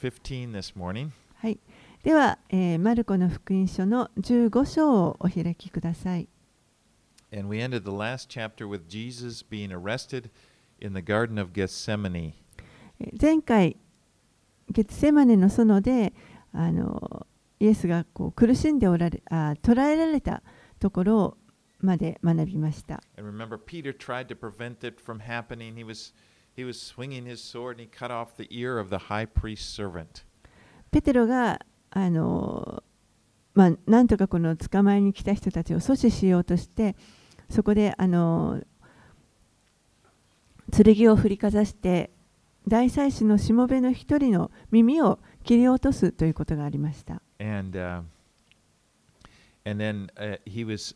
15 this morning. はい、では、えーマルコの福音書の15章をお開きください。And we ended the last chapter with Jesus being arrested in the Garden of Gethsemane. えー前回、ゲツセマネの園であのイエスがこう苦しんでおられあ捕らえられたところまで学びました。And remember, Peter tried to prevent it from happening. He was, he was swinging his sword and he cut off the ear of the high priest's servant. ペテロがあの、まあ、なんとかこの捕まえに来た人たちを阻止しようとしてそこであの剣を振りかざして大祭司のしもべの一人の耳を切り落とすということがありました。And, uh, and then uh, he was,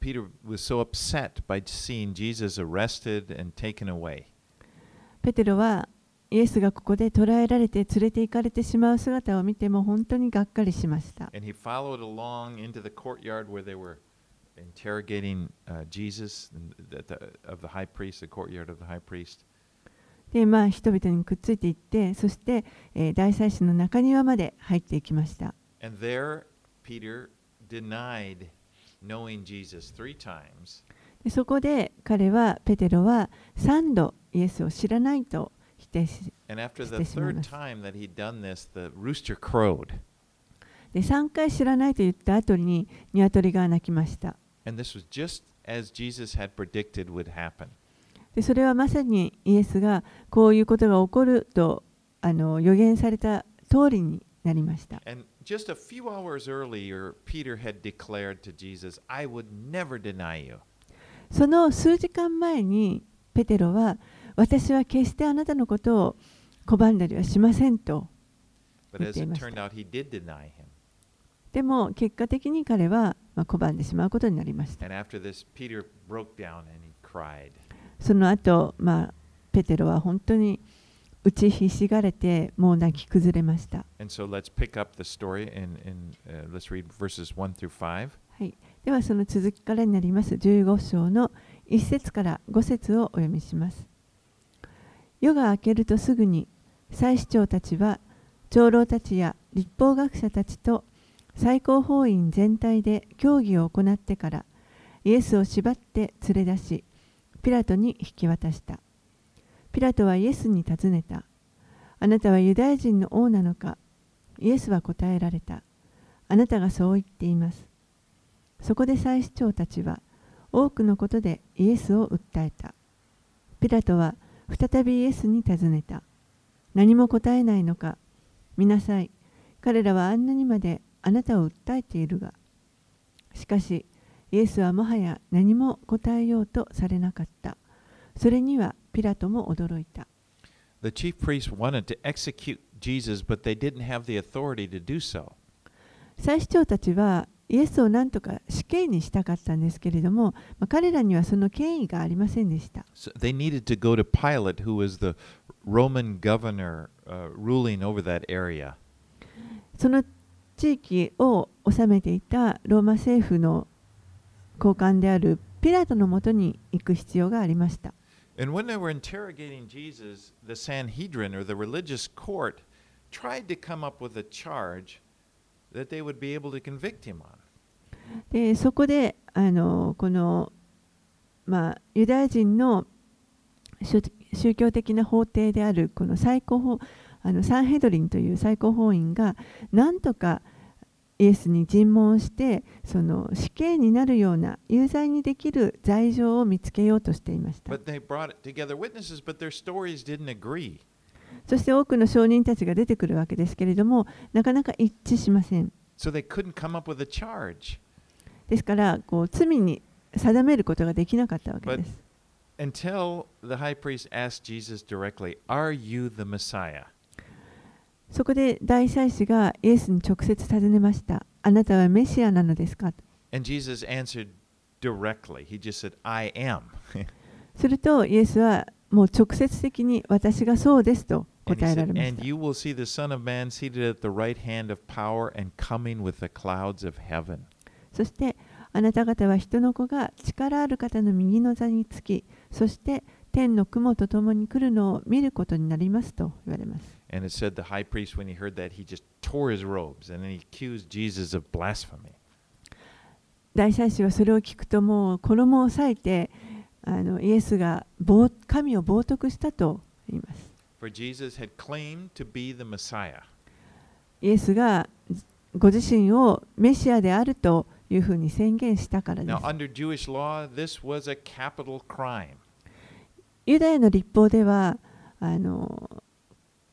Peter was so upset by seeing Jesus arrested and taken away. ペテロはイエスがここで捕らえられて連れて行かれてしまう姿を見ても本当にがっかりしました。Interrogating uh, Jesus the, the, of the high priest, the courtyard of the high priest. で、まあ、人々にくっついていってそして、えー大祭司の中庭まで入っていきました。And there, Peter denied knowing Jesus three times. でそこで彼はペテロは3度イエスを知らないと否定し,てしまいます。で、3回知らないと言った後に、ニワトリが鳴きました。で、それはまさにイエスがこういうことが起こるとあの予言された通りになりました。その数時間前に、ペテロは、私は決してあなたのことを拒んだりはしませんと言っていました。でも結果的に彼は拒んでしまうことになりました。その後、ペテロは本当に打ちひしがれてもう泣き崩れました。ではその続きからになります。15章の1節から5節をお読みします。夜が明けるとすぐに祭司長たちは長老たちや立法学者たちと最高法院全体で協議を行ってからイエスを縛って連れ出しピラトに引き渡した。ピラトはイエスに尋ねた。あなたはユダヤ人の王なのか？イエスは答えられた。あなたがそう言っています。そこで祭司長たちは多くのことでイエスを訴えた。ピラトは再びイエスに尋ねた。何も答えないのか見なさい。彼らはあんなにまであなたを訴えているが。しかし、イエスはもはや何も答えようとされなかった。それにはピラトも驚いた。The chief priests wanted to execute Jesus, but they didn't have the authority to do so. 祭司長たちはイエスを何とか死刑にしたかったんですけれども、まあ彼らにはその権威がありませんでした。So they needed to go to Pilate, who was the Roman governor uh, ruling over that area. その地域を治めていたローマ政府の高官であるピラトのもとに行く必要がありました。And when they were interrogating Jesus, the Sanhedrin or the religious court tried to come up with a charge that they would be able to convict him on. でそこであのこの、まあ、ユダヤ人の宗宗教的な法廷であるこの最高法あのサンヘドリンという最高法院がなんとかイエスに尋問してその死刑になるような有罪にできる罪状を見つけようとしていました。But they brought together witnesses, but their stories didn't agree. そして多くの証人たちが出てくるわけですけれども、なかなか一致しません。ですから、こう罪に定めることができなかったわけです。そこで大祭司がイエスに直接尋ねました。あなたはメシアなのですか？するとイエスはもう直接的に私がそうですと And, 答えられまし and た。you will see the Son of Man seated at the right hand of power and coming with the clouds of heaven. そしてあなた方は人の子が力ある方の右の座につき、そして天の雲と共に来るのを見ることになりますと言われます。And it said the high priest, when he heard that, he just tore his robes and then he accused Jesus of blasphemy. 大祭司はそれを聞くともう衣を裂いてあのイエスが冒神を冒涜したと言います。For Jesus had claimed to be the Messiah. イエスがご自身をメシアであるというふうに宣言したからで Now, す。under Jewish law, this was a capital crime. ユダヤの立法ではあの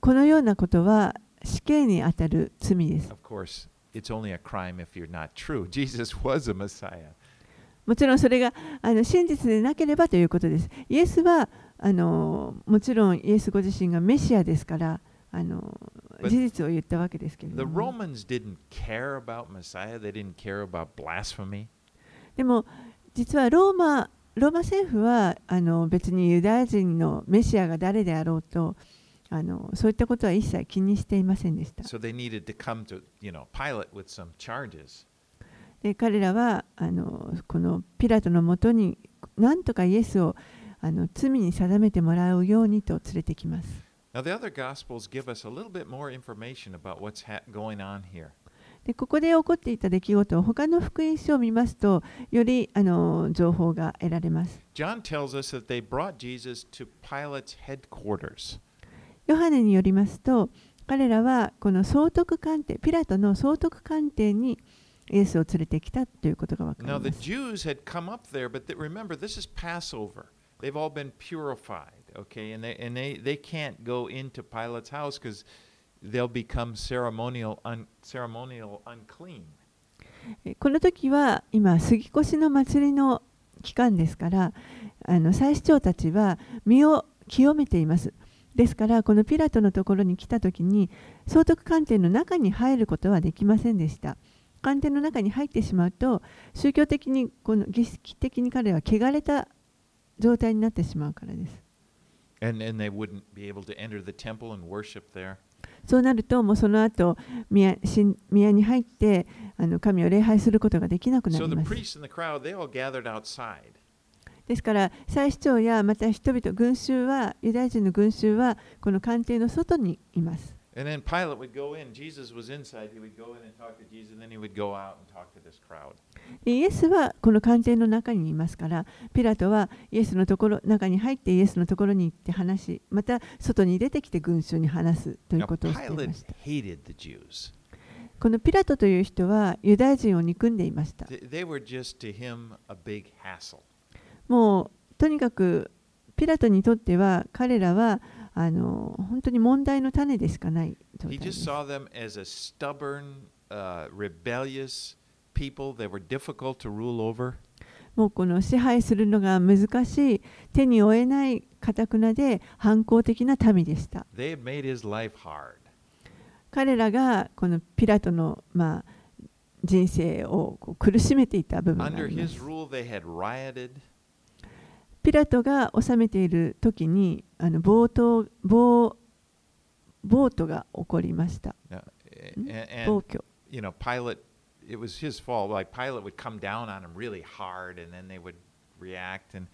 このようなことは死刑にあたる罪です。Of course, it's only a crime if you're not true. Jesus was a Messiah. もちろんそれがあの真実でなければということです。イエスはあのもちろんイエスご自身がメシアですからあの事実を言ったわけですけど.でも実はローマローマ政府はあの別にユダヤ人のメシアが誰であろうとあのそういったことは一切気にしていませんでした。So they needed to come to, you know, Pilate with some charges. え、彼らはあのこのピラトのもとに何とかイエスをあの罪に定めてもらうようにと連れてきます。でここで起こっていた出来事を他の福音書を見ますとよりあの情報が得られます。ヨハネによりますと彼らはこの総督官邸ピラトの総督官邸に。イエスを連れてきたということが分かり Now, ま the す。Jews had come up there, but th- remember, this is Passover. They've all been purified, okay? And they, and they, they can't go into Pilate's house because they'll become ceremonial, un, ceremonial unclean. えこの時は今杉越の祭りの期間ですからあの祭司長たちは身を清めていますですからこのピラトのところに来た時に総督官邸の中に入ることはできませんでした官邸の中に入ってしまうと宗教的にこの儀式的に彼は汚れた状態になってしまうからです And, and they wouldn't be able to enter the temple and worship there. そうなるともうその後宮神宮に入ってあの神を礼拝することができなくなります.ですから祭司長やまた人々群衆はユダヤ人の群衆はこの官邸の外にいます。イエスはこの完全の中にいますから、ピラトはイエスのところ中に入ってイエスのところに行って話し、また外に出てきて群衆に話すということをしてした。このピラトという人はユダヤ人を憎んでいました。もうとにかくピラトにとっては彼らはあの本当に問題の種でしかない状。もうこの支配するのが難しい、手に負えない、かたくなで、反抗的な民でした。彼らがこのピラトの、まあ、人生を苦しめていた部分がす。ピラトが治めている時にあの暴動暴暴徒が起こりました。Uh, Hmm? 暴挙。you know, Pilate, it was his fault. Like Pilate would come down on him really hard, and then they would react. And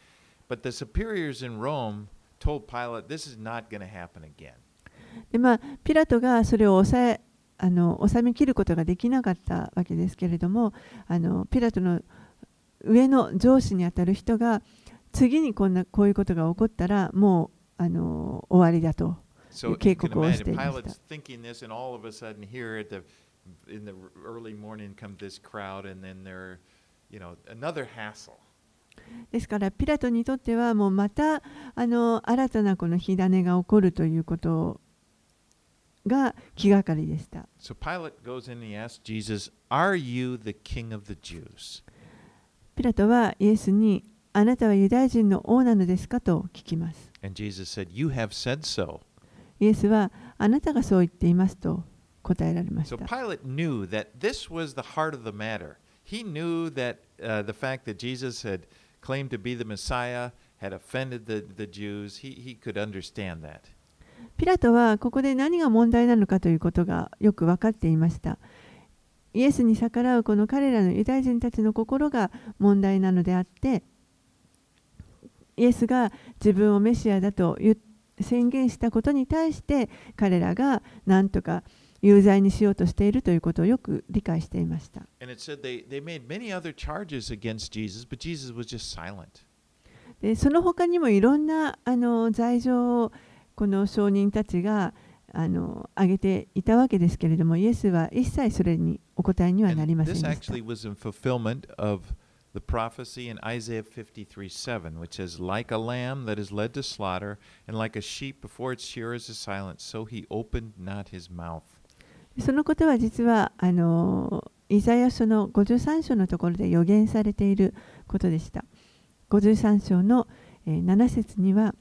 but the superiors in Rome told Pilate, "This is not going to happen again." でまあ、ピラトがそれを抑えあの収めきることができなかったわけですけれどもあのピラトの上の上司にあたる人が次にこ,んなこういうことが起こったらもうあの終わりだという警告をして。ですからピラトにとってはもうまたあの新たなこの火種が起こるということが気がかりでした。ピラトはイエスにあなたはユダヤ人の王なのですかと聞きます。And Jesus said, "You have said so." イエスはあなたがそう言っていますと答えられまし So た。Pilate knew that this was the heart of the matter. He knew that uh, the fact that Jesus had claimed to be the Messiah had offended the, the Jews. He, he could understand that. ピラトはここで何が問題なのかということがよく分かっていました。イエスに逆らうこの彼らのユダヤ人たちの心が問題なのであって、イエスが自分をメシアだと言宣言したことに対して彼らが何とか有罪にしようとしているということをよく理解していました。でその他にもいろんなあの罪状をこの証人たちがあの挙げていたわけですけれどもイエスは一切それにお答えにはなりませんでした the prophecy in Isaiah 53 7, which says, Like a lamb that is led to slaughter, and like a sheep before its shearers is silent, so he opened not his mouth. そのことは実はあのイザヤ書の53章のところで予言されていることでした。53章のえー7節には、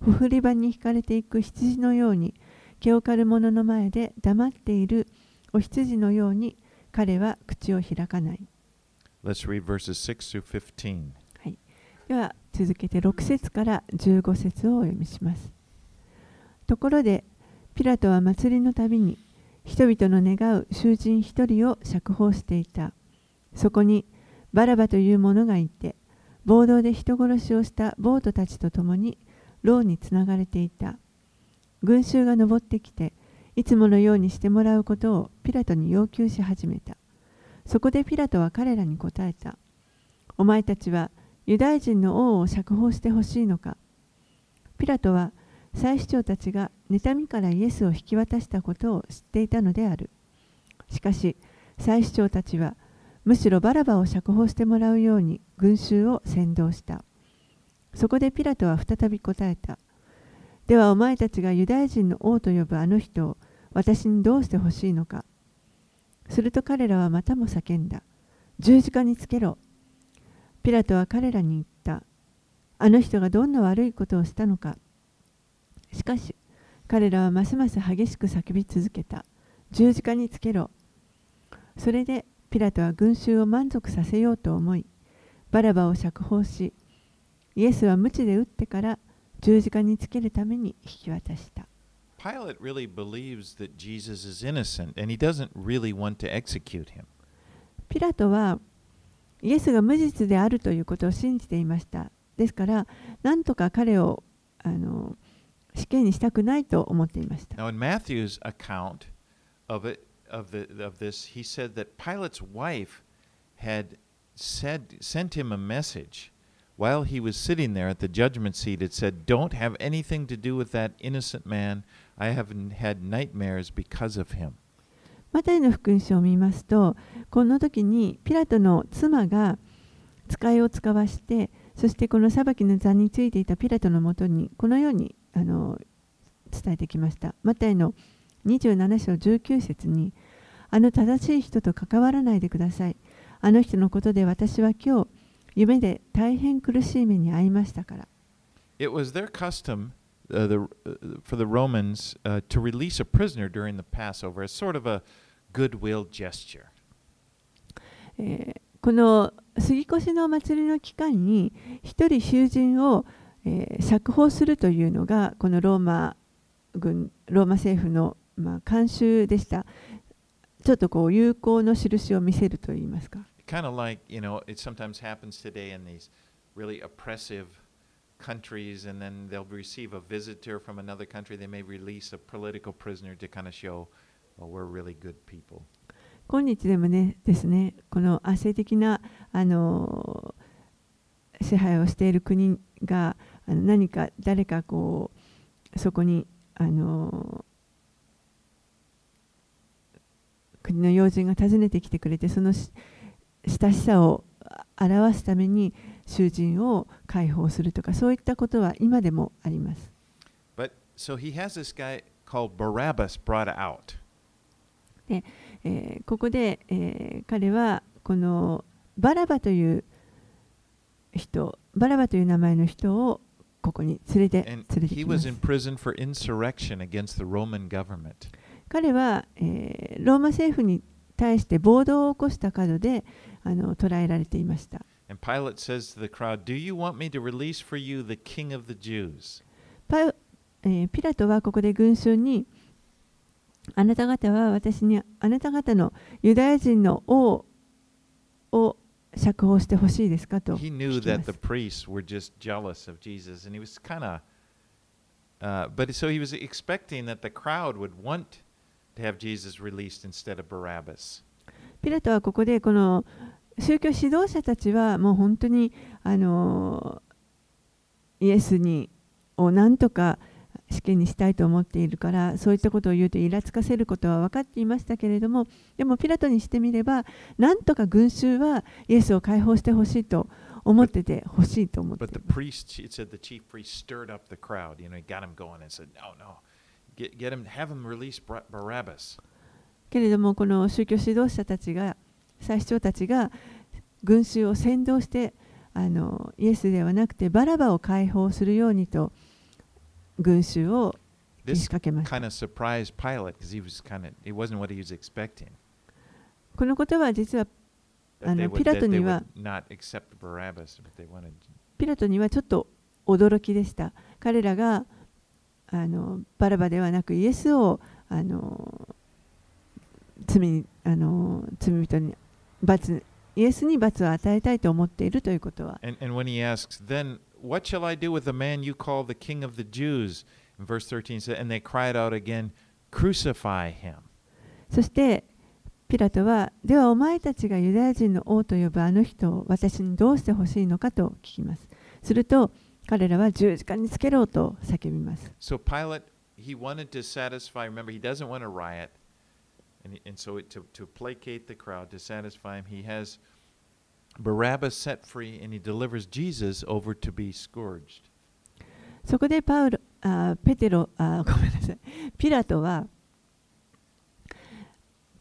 ほふり場に引かれていく羊のように、毛を刈る者の前で黙っているお羊のように、彼は口を開かない。Let's read verses 6 through 15. では続けて6節から15節をお読みします。ところでピラトは祭りのたびに人々の願う囚人一人を釈放していた。そこにバラバという者がいて暴動で人殺しをした暴徒たちと共に牢につながれていた。群衆が登ってきていつものようにしてもらうことをピラトに要求し始めた。そこでピラトは彼らに答えた。お前たちはユダヤ人の王を釈放してほしいのか。ピラトは祭司長たちが妬みからイエスを引き渡したことを知っていたのである。しかし祭司長たちはむしろバラバを釈放してもらうように群衆を先導した。そこでピラトは再び答えた。ではお前たちがユダヤ人の王と呼ぶあの人を私にどうしてほしいのか。すると彼らはまたも叫んだ十字架につけろピラトは彼らに言った。あの人がどんな悪いことをしたのか。しかし、彼らはますます激しく叫び続けた。十字架につけろ。それでピラトは群衆を満足させようと思い、バラバを釈放し、イエスは鞭で打ってから十字架につけるために引き渡した。Pilate really believes that Jesus is innocent, and he doesn't really want to execute him. ピラトはイエスが無実であるということを信じていました。ですから、なんとか彼をあの死刑にしたくないと思っていました。 Now, in Matthew's account of it, of the of this, he said that Pilate's wife had said sent him a message while he was sitting there at the judgment seat. It said, "Don't have anything to do with that innocent man. I have n- had nightmares because of him." マタイの福音書を見ますと、この時にピラトの妻が使いを使わして、そしてこの裁きの座についていたピラトのもとにこのようにあの伝えてきました。マタイの27章19節に、あの正しい人と関わらないでください。あの人のことで私は今日、夢で大変苦しい目に遭いましたから。It was their custom uh, the, uh, for the Romans uh, to release a prisoner during the Passover as sort of a goodwill gesture. えーこの杉越の祭りの期間に一人囚人を、えー釈放するというのがこのローマ軍ローマ政府の、まあ、慣習でしたちょっとこう友好の印を見せるといいますか kind of like you know it sometimes happens today in these really oppressive countries and then they'll receive a visitor from another country they may release a political prisoner to kind of show well we're really good people 今日でもねですねこの圧政的なあの支配をしている国があの何か誰かこうそこにあの国の要人が訪ねてきてくれてその親しさを表すために囚人を解放するとかそういったことは今でもあります。but so he has this guy called Barabbas brought out. えーここで、えー彼はこのバラバという人バラバという名前の人をここに連れて連れてきます。彼は、えーローマ政府に対して暴動を起こした角であの捕らえられていました and Pilate says to the crowd do you want me to release for you the king of the Jews パウえーピラトはここで群衆にあなた方は私にあなた方のユダヤ人の王を釈放してほしいですかと he 聞 knew that す the priests were just jealous of Jesus, and he was kind of Uh, but so he was expecting that the crowd would want to have Jesus released instead of Barabbas. ピラトはここでこの宗教指導者たちはもう本当にあのイエスにをなんとか死刑にしたいと思っているからそういったことを言うとイラつかせることは分かっていましたけれどもでもピラトにしてみればなんとか群衆はイエスを解放してほしいと思っててほしいと思って But the います priest, it said the chief priest stirred up the crowd. You know, he got him going and said, No, no, get, get him, have him release Bar- Barabbas. けれどもこの宗教指導者たちが最主張たちが群衆を先導してあのイエスではなくてバラバを解放するようにと群衆を仕掛けました。このことは実はあのピラトにはピラトにはちょっと驚きでした。彼らがあのバラバではなくイエスをあの罪,あの罪人に罰イエスに罰を与えたいと思っているということは And, and when he asks, then what shall I do with the man you call the king of the Jews? In verse 13 said, and they cried out again, crucify him. そしてピラトはではお前たちがユダヤ人の王と呼ぶあの人を私にどうしてほしいのかと聞きますすると彼らは十字架につけろと叫びます So Pilate, he wanted to satisfy, remember, he doesn't want a riot. And, and so it, to, to placate the crowd, to satisfy him, he has Barabbas set free and he delivers Jesus over to be scourged. そこでパウロあペテロあごめんなさいピラトは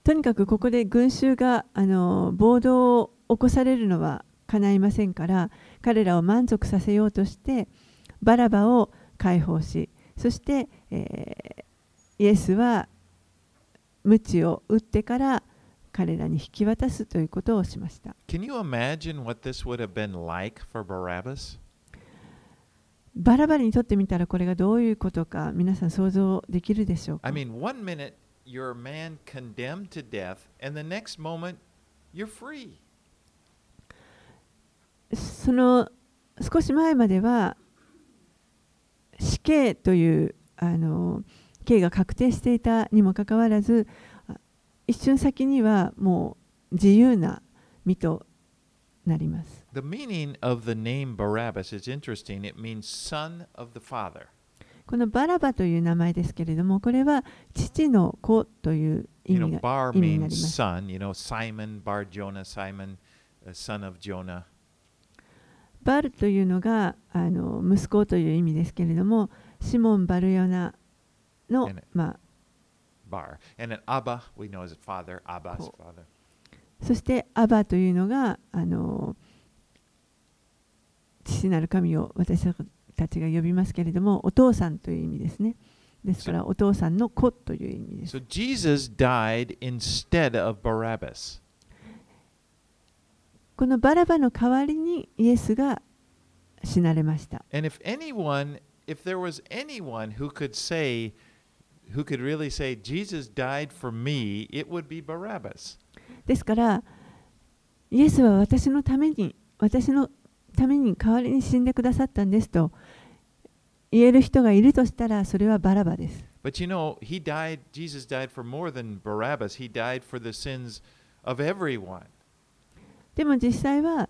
とにかくここで群衆があの暴動を起こされるのは叶いませんから彼らを満足させようとしてバラバを解放しそして、えーイエスは鞭を打ってから彼らに引き渡すということをしました。バラバラにとってみたらこれがどういうことか皆さん想像できるでしょうか？その少し前までは死刑というあの、刑が確定していたにもかかわらずあ一瞬先にはもう自由な身となります。The meaning of the name Barabbas is interesting. It means son of the father. このバラバという名前ですけれどもこれは父の子という意 You 味 know, が Bar 意味になります。son. You know, Simon, Bar Jonah, Simon, uh, son of Jonah. バルというのがあの息子という意味ですけれどもシモン・バルヨナの、まあ、そしてアバというのがあの父なる神を私たちが呼びますけれどもお父さんという意味ですねですからお父さんの子という意味です。Jesus died instead of Barabbas。このバラバの代わりにイエスが死なれました。Who could really say, Jesus died for me, it would be Barabbas. ですからイエスは私のために私のために代わりに死んでくださったんですと言える人がいるとしたらそれはバラバです。But you know, he died, Jesus died for more than Barabbas. He died for the sins of everyone. でも実際は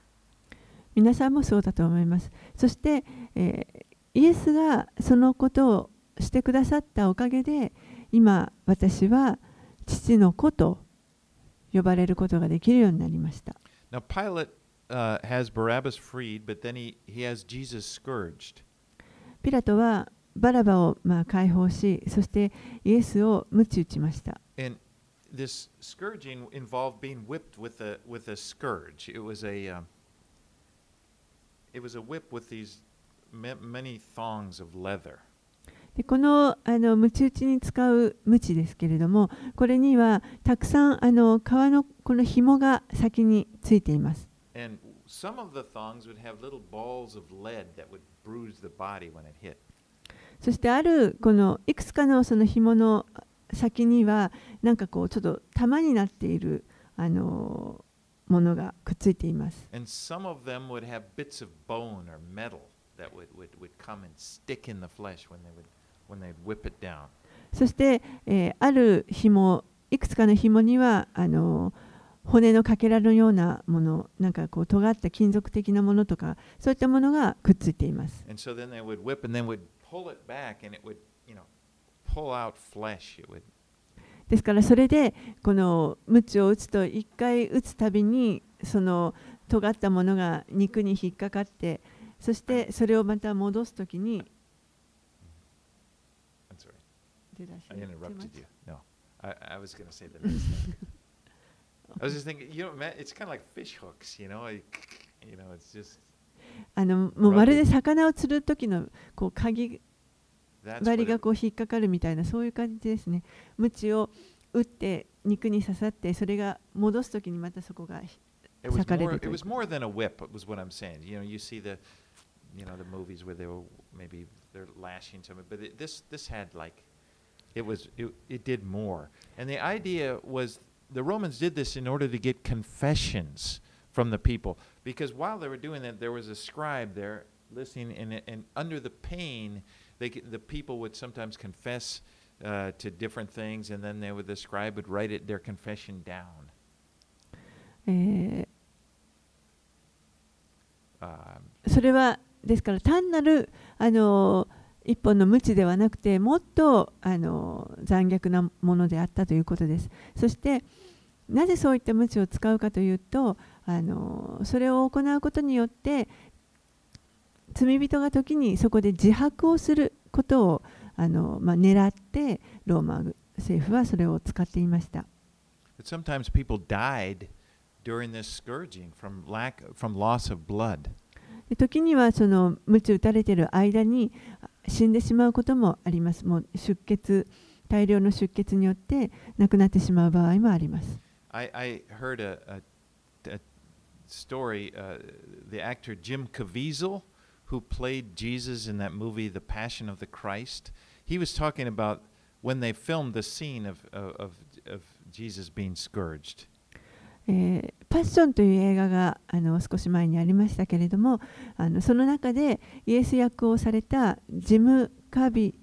皆さんもそうだと思います。そして、イエスがそのことをしてくださったおかげで、今、私は父の子と呼ばれることができるようになりました。Pilate, uh, freed, he, he ピラトはバラバをまあ解放し、そしてイエスを鞭打ちました。And this scourged. being whipped with a, with a、It was a whip with these many thongs of leather. でこの,あのむち打ちに使うむちですけれどもこれにはたくさんあの革のこの紐が先についていますそしてあるこのいくつかのその紐の先にはなんかこうちょっと玉になっているあの、ものがくっついています。そして、えー、ある紐いくつかの紐にはあのー、骨のかけらのようなもの、なんかこう尖った金属的なものとか、そういったものがくっついています。ですからそれでこのムチを打つと一回打つたびにその尖ったものが肉に引っかかってそしてそれをまた戻すときに。あのもうまるで魚を釣る時のこう鍵針 it, がこう引っかかるみたいなそういう感じですね。鞭を打って肉に刺さってそれが戻す時にまたそこが it was 裂かれ more る it という was more than a whip, was what I'm saying. You know, you see the you know the movies where they were maybe they're lashing something, but it, this this had like it was it, it did more. And the idea was the Romans did this in order to get confessions from the people because while they were doing that there was a scribe there listening and, it- and under the pain they, the people would sometimes confess uh, to different things and then they would the scribe would write it their confession down え um, ーそれはですから単なるあの一本の鞭ではなくてもっとあの残虐なものであったということです。そしてなぜそういった鞭を使うかというとあのそれを行うことによって罪人が時にそこで自白をすることをあの、まあ、狙ってローマ政府はそれを使っていました。Sometimes people died during this scourging from lack from loss of blood. で時にはその鞭打たれている間にあ死んでしまうこともあります。もう出血大量の出血によって亡くなってしまう場合もあります。I, I heard a, a, a story. Uh, the actor Jim Caviezel, who played Jesus in that movie, The Passion of the Christ, he was talking about when they filmed the scene of, of, of, of Jesus being scourged. えーパッションという映画があの少し前にありましたけれどもあのその中でイエス役をされたジム・カビ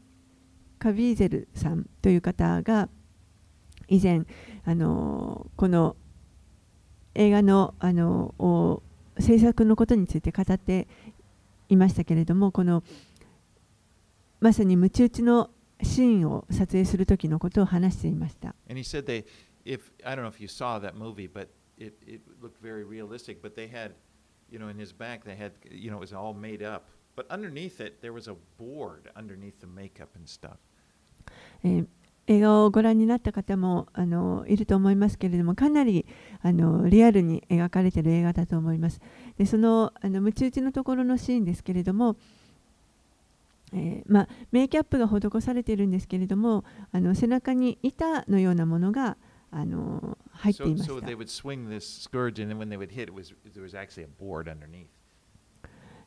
カビーゼルさんという方が以前あのこの映画のあの制作のことについて語っていましたけれどもこのまさにムチ打ちのシーンを撮影する時のことを話していました。And he said they, if I don't know if you saw that movie, but it, it looked very realistic. But they had, you know, in his back they had, you know, it was all made up. But underneath it, there was a board underneath the makeup and stuff. えー映画をご覧になった方もあのいると思いますけれどもかなりあのリアルに描かれている映画だと思います。でそのあのムチ打ちのところのシーンですけれども、えーまあ、メイキャップが施されているんですけれどもあの背中に板のようなものがあの入っていまし so た they。would swing this scourge, and then when they would hit, it was there was actually a board underneath.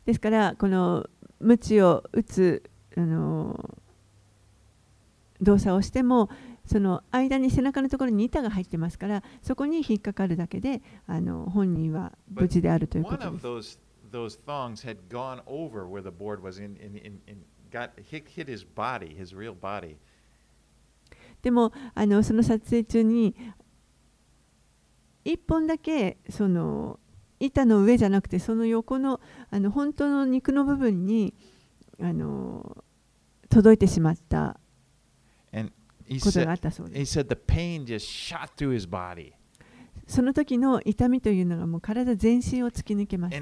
ですからこの鞭を打つあの動作をしてもその間に背中のところに板が入ってますからそこに引っかかるだけであの本人は無事であるということです。those those thongs had gone over where the board was, in, in, in, in got hit, hit his body, his real body. でもあのその撮影中に一本だけその板の上じゃなくてその横のあの本当の肉の部分にあの届いてしまったことがあったそうです he said the pain just shot through his body. その時の痛みというのがもう体全身を突き抜けました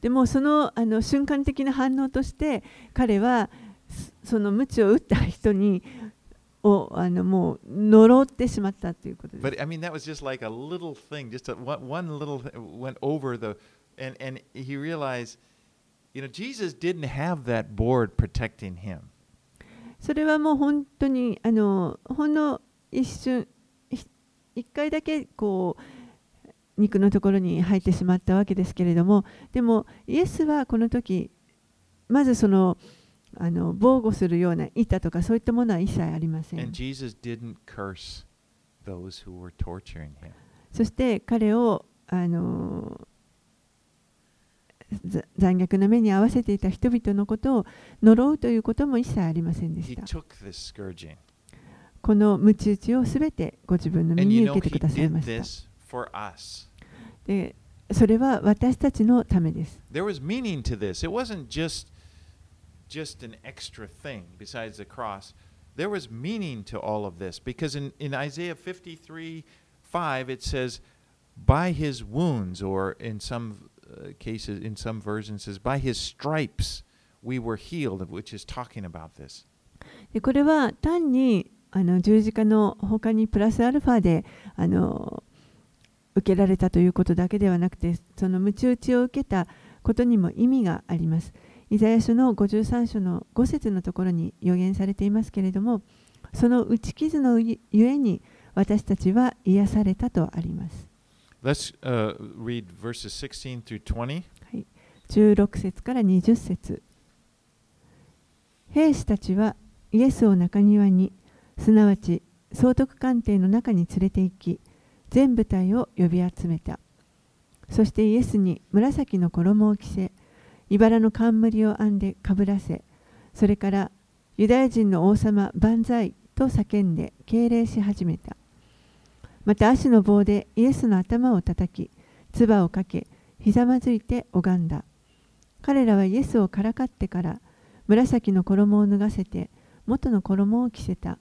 でもそのあの瞬間的な反応として彼はそその鞭を打った人にをあのもう呪ってしまったということです。but I mean, that was just like a little thing, just a, one, little th- went over the, and, and he realized You know, Jesus didn't have that board protecting him. それはもう本当にあのほんの一瞬ひ一回だけこう肉のところに入ってしまったわけですけれどもでもイエスはこの時まずそのあの防護するような板とかそういったものは一切ありません.そして彼をあのざ残虐な目に遭わせていた人々のことを呪うということも一切ありませんでした.この鞭打ちをすべてご自分の身に受けてくださいました.でそれは私たちのためです。There was meaning to this. It wasn't just just an extra thing besides the cross. There was meaning to all of this because in, in Isaiah 53 5 it says, By his wounds, or in some uh, cases, in some versions, says, By his stripes we were healed, which is talking about this. でこれは単にあの十字架の他にプラスアルファであの受けられたということだけではなくてその鞭打ちを受けたことにも意味があります。イザヤ書の53章の5節のところに予言されていますけれどもその打ち傷のゆえに私たちは癒されたとあります。Let's uh, read verses 16 through 20. 16節から20節。兵士たちはイエスを中庭にすなわち総督官邸の中に連れて行き全部隊を呼び集めた。そしてイエスに紫の衣を着せ茨の冠を編んでかぶらせそれからユダヤ人の王様万歳と叫んで敬礼し始めた。また足の棒でイエスの頭を叩き唾をかけひざまずいて拝んだ。彼らはイエスをからかってから紫の衣を脱がせて元の衣を着せた。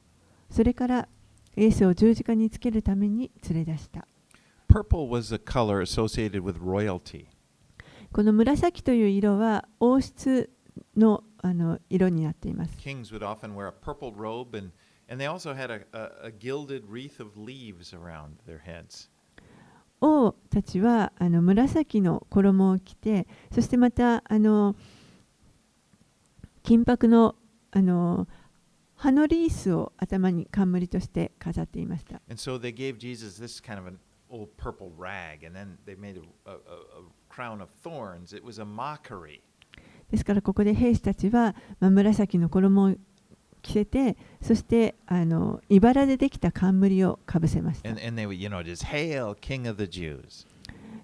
それからイエスを十字架につけるために連れ出した。Purple was a color associated with royalty. この紫という色は王室のあの色になっています。Kings would often wear a purple robe, and, and they also had a, a, a gilded wreath of leaves around their heads. 王たちはあの紫の衣を着てそしてまたあの金箔のあの葉のリースを頭に冠として飾っていました And so they gave Jesus this kind of an old purple rag, and then they made a, a, a, a crown of thorns. It was a mockery. ですからここで兵士たちは、まあ、紫の衣を着せてそしてあの茨でできた冠をかぶせました And, and they would, you know, just hail, King of the Jews.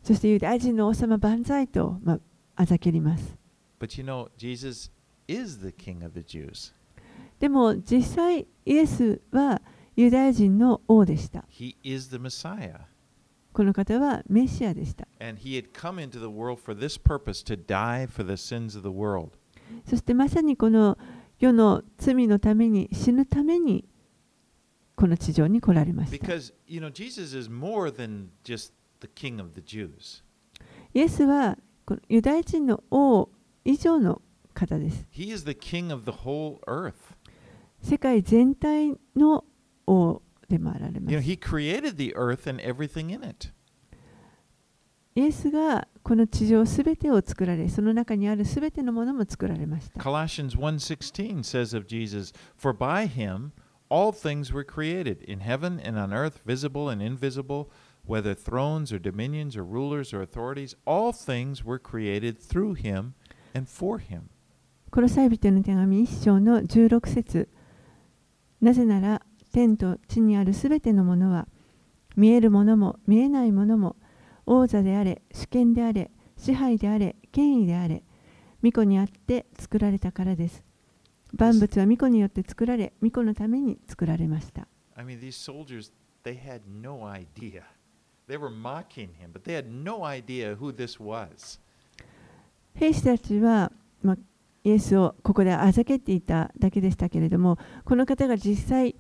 そしてユダヤ人の王様万歳と、まあ、あざけります But you know, Jesus is the King of the Jews. でも実際イエスはユダヤ人の王でした He is the Messiah. この方はメシアでした And he had come into the world for this purpose to die for the sins of the world. そしてまさにこの世の罪のために死ぬためにこの地上に来られました Because, you know, Jesus is more than just the King of the Jews. イエスはユダヤ人の王以上の方です He is the King of the whole earth. 世界全体の王でもあられま You know, す he created the earth and everything in it. イエスがこの地上すべてを作られその中にあるすべてのものも作られました Colossians 1:16 says of Jesus, "For by him all things were created in heaven and on earth, visible and invisible, whether thrones or dominions or rulers or authorities, all things were created through him and for him." コロサイ人の手紙1章の16節なぜなら天と地にあるすべてのものは見えるものも見えないものも王座であれ主権であれ支配であれ権威であれ巫女にあって作られたからです万物は巫女によって作られ巫女のために作られました I mean, these soldiers, they had no idea. They were mocking him, but they had no idea who this was. 兵士たちは、まあ、イエスをここであざけていただけでしたけれどもこの方が実際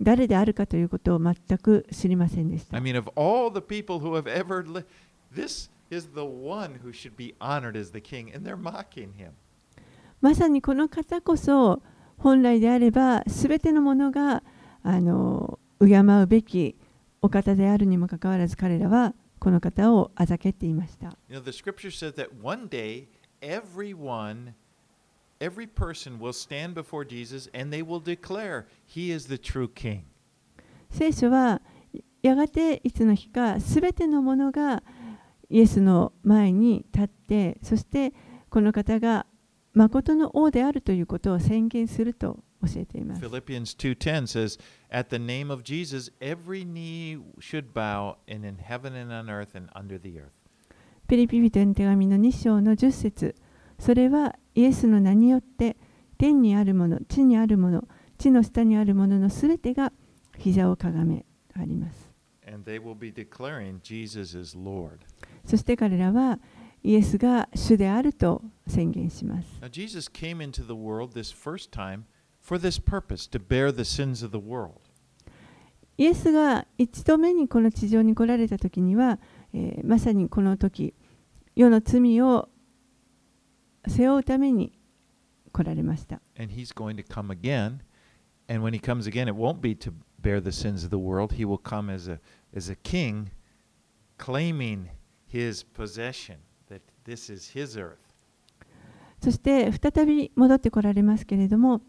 誰であるかということを全く知りませんでした I mean, of all the people who have ever lived, this is the one who should be honored as the king, and they're mocking him. まさにこの方こそ本来であれば全てのものがあの敬うべきお方であるにもかかわらず彼らはこの方をあざけっていました You know, the scripture says that one day everyone, every person will stand before Jesus and they will declare, He is the true King. 聖書はやがていつの日かすべてのものがイエスの前に立ってそしてこの方が誠の王であるということを宣言すると教えています。Philippians 2:10 says, "At the name of Jesus, every knee should bow, and in heaven and on earth and under the earth." ピリピ人手紙の2章の10節それはイエスの名によって天にあるもの、地にあるもの、地の下にあるもののすべてが膝をかがめあります。そして彼らはイエスが主であると宣言します。Now, Jesus came into the world this first time for this purpose to bear the sins of the world. イエスが一度目にこの地上に来られた時には、えーまさにこの時世の罪を背負うために来られました。And he's going to come again. And when he comes again, it won't be to bear the sins of the world. He will come as a, as a king, claiming his possession, that this is his earth. そして再び戻ってこられますけれども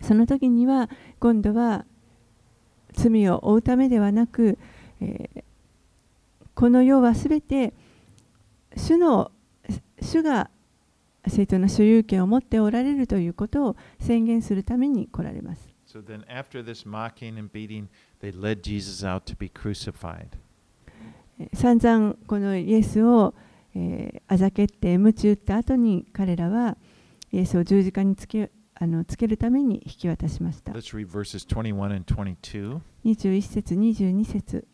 その時には今度は罪を負うためではなく、えーこの世はすべて主の主が正当な所有権を持っておられるということを宣言するために来られます。So then, after this mocking and beating, they led Jesus out to be crucified. えー散々このイエスを、えーあざけって鞭打った後に彼らはイエスを十字架につけあのつけるために引き渡しました。Let's read verses 21 and 22. 21節22節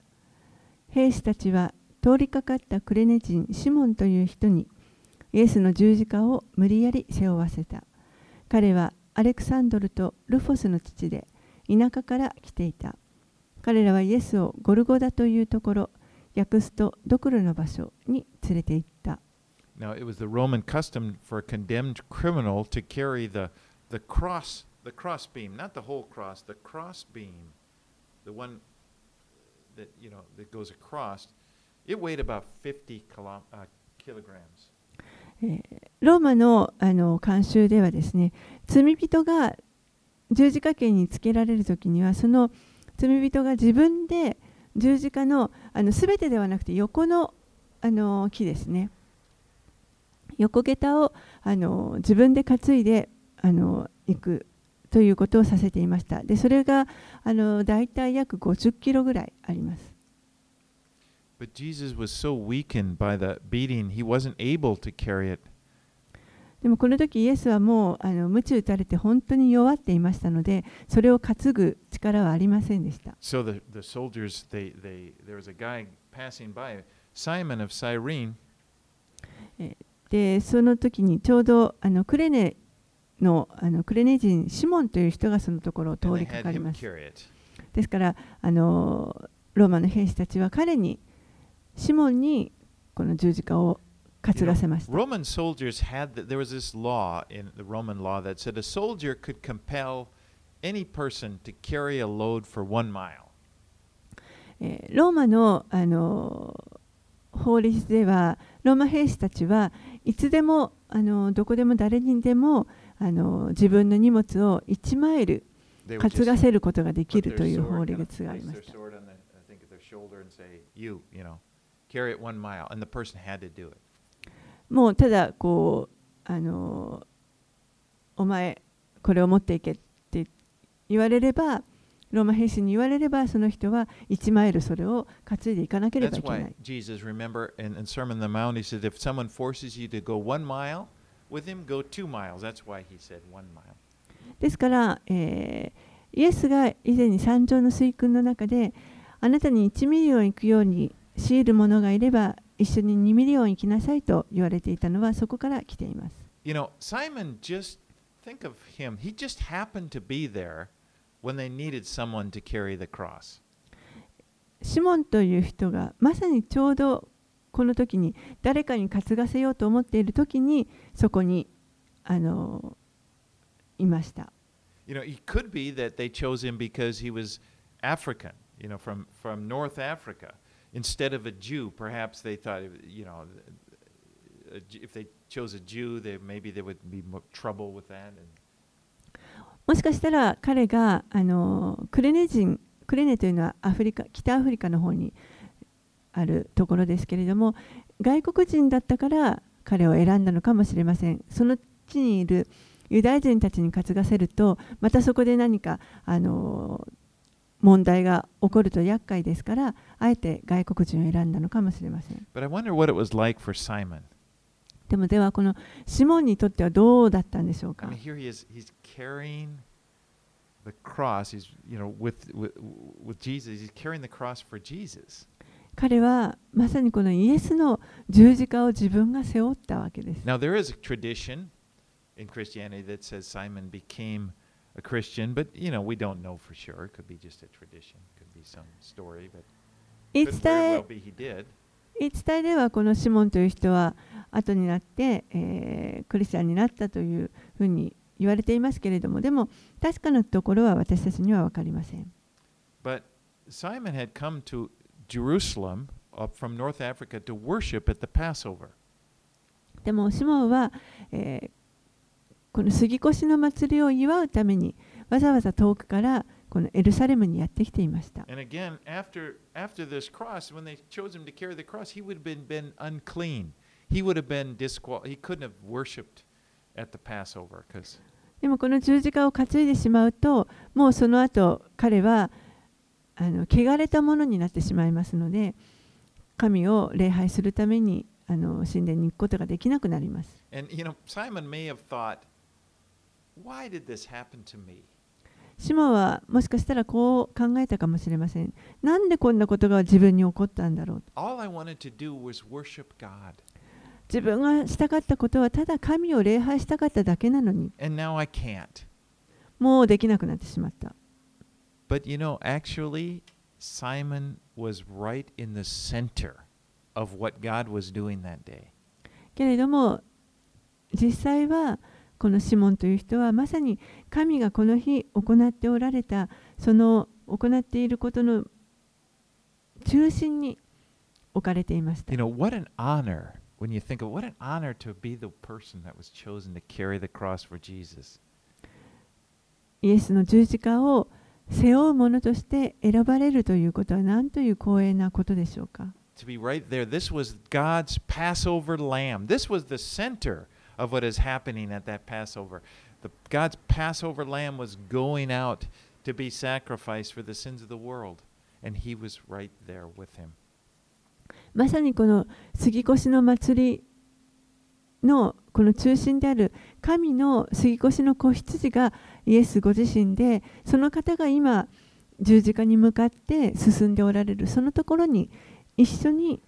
兵士たちは通りかかったクレネ人シモンという人にイエスの十字架を無理やり背負わせた彼はアレクサンドルとルフォスの父で田舎から来ていた彼らはイエスをゴルゴダというところ訳すとドクロの場所に連れて行った Now, it was the Roman custom for a condemned criminal to carry the, the cross, the cross beam, not the whole cross, the cross beam, the one that you know that goes across. It weighed about 50 kilo, uh, kilograms. ローマのあの慣習ではですね罪人が十字架刑につけられる時にはその罪人が自分で十字架のあの全てではなくて横のあの木ですね。横桁をあの自分で担いであの行くということをさせていました。でそれがあの大体約50キロぐらいあります。でもこの時イエスはもうあの鞭打たれて本当に弱っていましたのでそれを担ぐ力はありませんでした。でその時にちょうどあのクレネの,あのクレネ人シモンという人がそのところを通りかかります。ですからあのローマの兵士たちは彼にシモンにこの十字架を担がせました。Roman soldiers had, th- there was this law in the Roman law that said a soldier could compel any person to carry a load for one mile. えーローマのあの法律ではローマ兵士たちはいつでもあのどこでも誰にでもあの自分の荷物を1マイル担がせることができるという法律がありました。Carry it one mile. And the person had to do it. もうただこうあのお前これを持っていけって言われればローマ兵士に言われればその人は1マイルそれを担いでいかなければいけない。Jesus, remember, in, in Sermon on the Mount, he said, if someone forces you to go one mile with him, go two miles. That's why he said one mile. ですから、えーイエスが以前に山上の水訓の中であなたに1ミリオン行くように強いる者がいれば一緒に2ミリオン行きなさいと言われていたのはそこから来ています。You know, Simon just, think of him, he just happened to be there when they needed someone to carry the cross. シモンという人がまさにちょうどこの時に誰かに担がせようと思っている時にそこにあのいました。You know, it could be that they chose him because he was African, you know, from, from North Africa. Instead of a Jew, perhaps they thought, you know, a if they chose a Jew, there maybe there would be more trouble with that. And もしかしたら彼があのクレネ人クレネというのはアフリカ北アフリカの方にあるところですけれども外国人だったから彼を選んだのかもしれませんその地にいるユダヤ人たちに担がせるとまたそこで何かあの問題が起こると厄介ですからあえて外国人を選んだのかもしれません but I wonder what it was like for Simon. でもではこのシモンにとってはどうだったんでしょう I か mean, here he is. He's carrying the cross. He's, you know, with, with with Jesus. He's carrying the cross for Jesus. 彼はまさにこのイエスの十字架を自分が背負ったわけです。Now there is a tradition in Christianity that says Simon became a Christian, but you know we don't know for sure. It could be just a tradition. It could be some story, but could 伝 very え well be he did. 言い伝えではこのシモンという人は後になって、えークリスチャンになったというふうに言われていますけれどもでも確かなところは私たちには分かりません。But Simon had come to Jerusalem up from North Africa to worship at the Passover. でもシモンは、えーこの杉越の祭りを祝うためにわざわざ遠くからこのエルサレムにやってきていました。でもこの十字架を担いでしまうともうその後彼はあの汚れたものになってしまいますので神を礼拝するためにあの神殿に行くことができなくなります。シ島はもしかしたらこう考えたかもしれません。なんでこんなことが自分に起こったんだろう自分がしたかったことはただ神を礼拝したかっただけなのに。もうできなくなってしまった。But けれども、実際は、このシモンという人はまさに神がこの日行っておられたその行っていることの中心に置かれていました。You know, what an honor when you think of what an honor to be the person that was chosen to carry the cross for Jesus. イエスの十字架を背負う者として選ばれるということは何という光栄なことでしょうか。To be right there, this was God's Passover lamb. This was the center of what is happening at that Passover. The, God's Passover lamb was going out to be sacrificed for the sins of the world, and he was right there with him. まさにこの杉越の祭りのこの中心である神の杉越の子羊がイエスご自身でその方が今十字架に向かって進んでおられるそのところに一緒に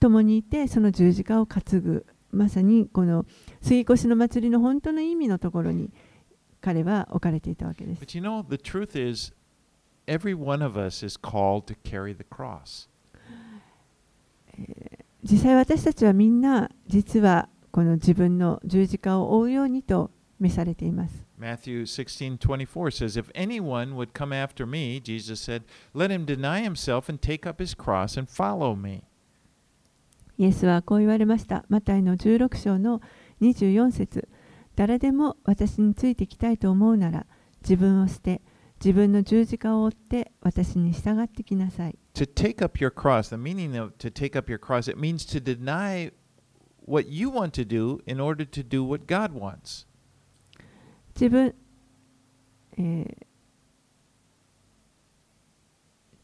共にいてその十字架を担ぐまさにこの杉越の祭りの本当の意味のところに彼は置かれていたわけです。But you know, the truth is, every one of us is called to carry the cross. 実際私たちはみんな実はこの自分の十字架を追うようにと召されています。Matthew 16:24 says, "If anyone would come after me," Jesus said, "let him deny himself and take up his cross and follow me." イエスはこう言われました。マタイの16章の24節誰でも私についてきたいと思うなら自分を捨て自分の十字架を追って私に従ってきなさい。To take up your cross, the meaning of to take up your cross, it means to deny what you want to do in order to do what God wants. 自分、えー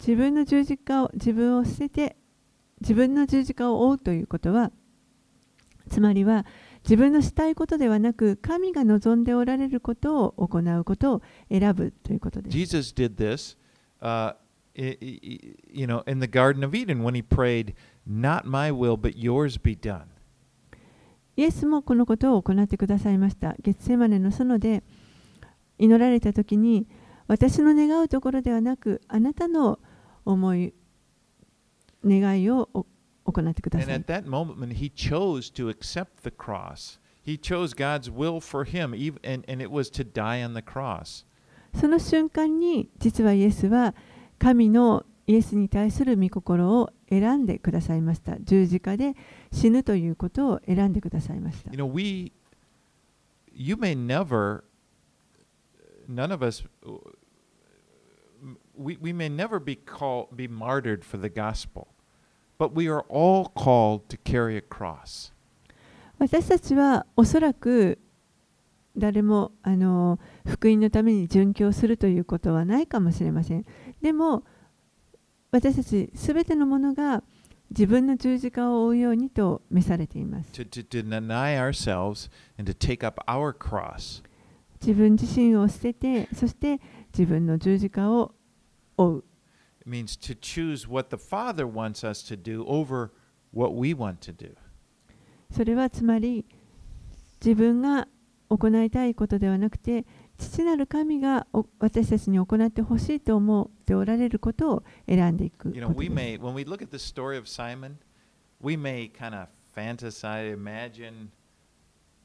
自分の十字架を自分を捨てて自分の十字架を追うということはつまりは自分のしたいことではなく神が望んでおられることを行うことを選ぶということです。Jesus did this, uh, you know, in the Garden of Eden when he prayed, "Not my will, but yours be done." イエスもこのことを行ってくださいました。ゲッセマネの園で祈られた時に私の願うところではなくあなたの思い願いをお行ってくだ And さい at。that moment, when he chose to accept the cross, he chose God's will for him, and, and it was to die on the cross. その瞬間に実はイエスは神のイエスに対する御心を選んでくださいました十字架で死ぬということを選んでくださいました You know, we, you may never, none of us, we, we may never be called, be martyred for the gospel, but we are all called to carry a cross. 私たちはおそらく誰もあの福音のために殉教するということはないかもしれません。でも私たちすべてのものが自分の十字架を追うようにと召されています。To, to, to deny ourselves and to take up our cross. 自分自身を捨てて、そして自分の十字架を追う。It means to choose what the Father wants us to do over what we want to do. それはつまり自分が行いたいことではなくて父なる神がお私たちに行ってほしいと思っておられることを選んでいくこ You know, と we may, when we look at the story of Simon, we may kind of fantasize, imagine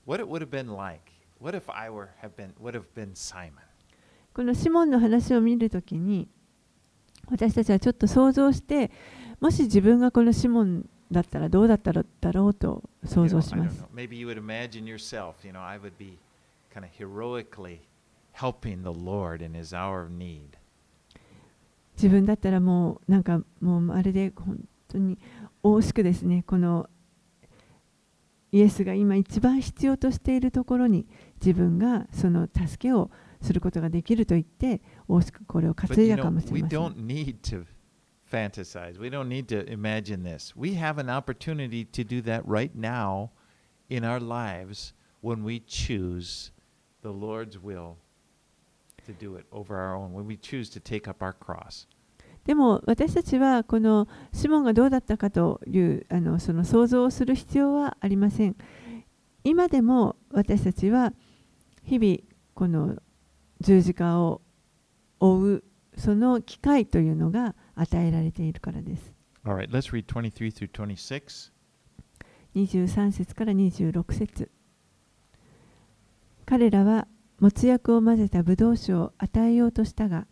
what it would have been like. What if I were have been would have been Simon? このシモンの話を見るときに私たちはちょっと想像して、もし自分がこのシモンだったらどうだったろうと想像します。自分だったらもうなんかもうまるで本当に惜しくですね、このイエスが今一番必要としているところに自分がその助けを受けすることができると言って大しくこれを担いだかもしれません fantasize. We don't need to imagine this. We have an opportunity to do that right now in our lives when we choose the Lord's will to do it over our own, when we choose to take up our cross. でも私たちはこのシモンがどうだったかというあのその想像をする必要はありません。今でも私たちは日々この十字架を追うその機会というのが与えられているからです。Right, let's read 23 through 26. 23節から26節彼らはもつ薬を混ぜたブドウ酒を与えようとしたが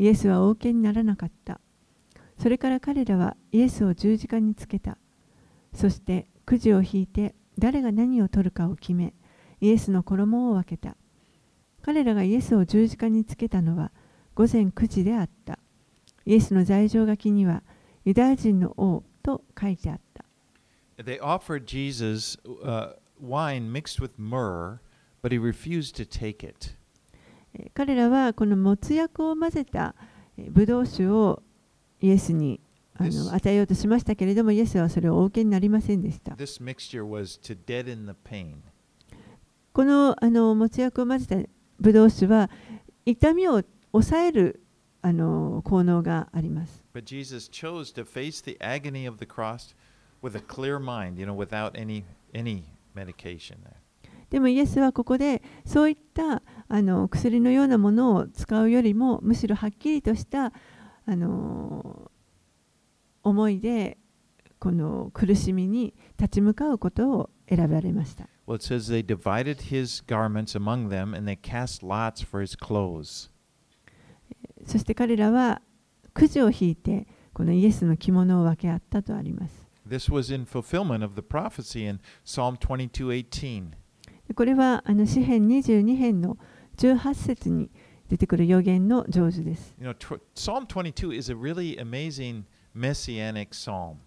イエスはお受けにならなかったそれから彼らはイエスを十字架につけたそしてくじを引いて誰が何を取るかを決めイエスの衣を分けた彼らがイエスを十字架につけたのは午前9時であったイエスの罪状書きにはユダヤ人の王と書いてあった They offered Jesus uh, wine mixed with myrrh, but he refused to take it. えー彼らはこのもつ薬を混ぜたえーブドウ酒をイエスにあの与えようとしましたけれどもイエスはそれをお受けになりませんでした.このあのもつ薬を混ぜたブドウ酒は痛みを抑えるあの効能があります But Jesus chose to face the agony of the cross with a clear mind, you know, without any any medication there. でもイエスはここでそういったあの薬のようなものを使うよりもむしろはっきりとしたあの思いでこの苦しみに立ち向かうことを選ばれました。Well, it says they divided his garments among them and they cast lots for his clothes. そして彼らはくじを引いてこのイエスの着物を分け合ったとあります。 This was in fulfillment of the prophecy in Psalm 22:18. これはあの詩編22編の18節に出てくる予言の成就です。 You know, tw- Psalm 22 is a really amazing messianic psalm.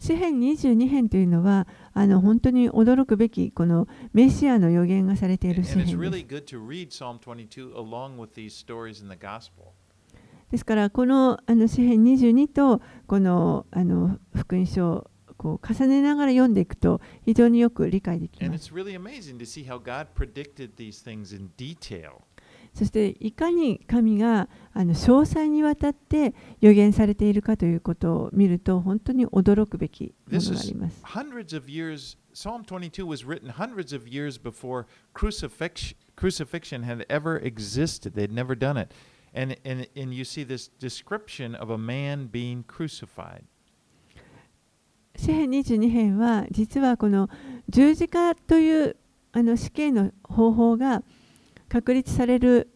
詩編22編というのはあの本当に驚くべきこのメシアの予言がされている詩編です。good to read Psalm 22 along with these stories in the gospel. ですからこのあの詩編22とこのあの福音書をこう重ねながら読んでいくと非常によく理解できます。そしていかに神があの詳細にわたって予言されているかということを見ると本当に驚くべきものがあります。Psalm 22 was written hundreds of years before crucifix, crucifixion had ever existed. They'd never done it. And, and, and you see this description of a man being crucified. 詩編22編は実はこの十字架というあの死刑の方法が確立される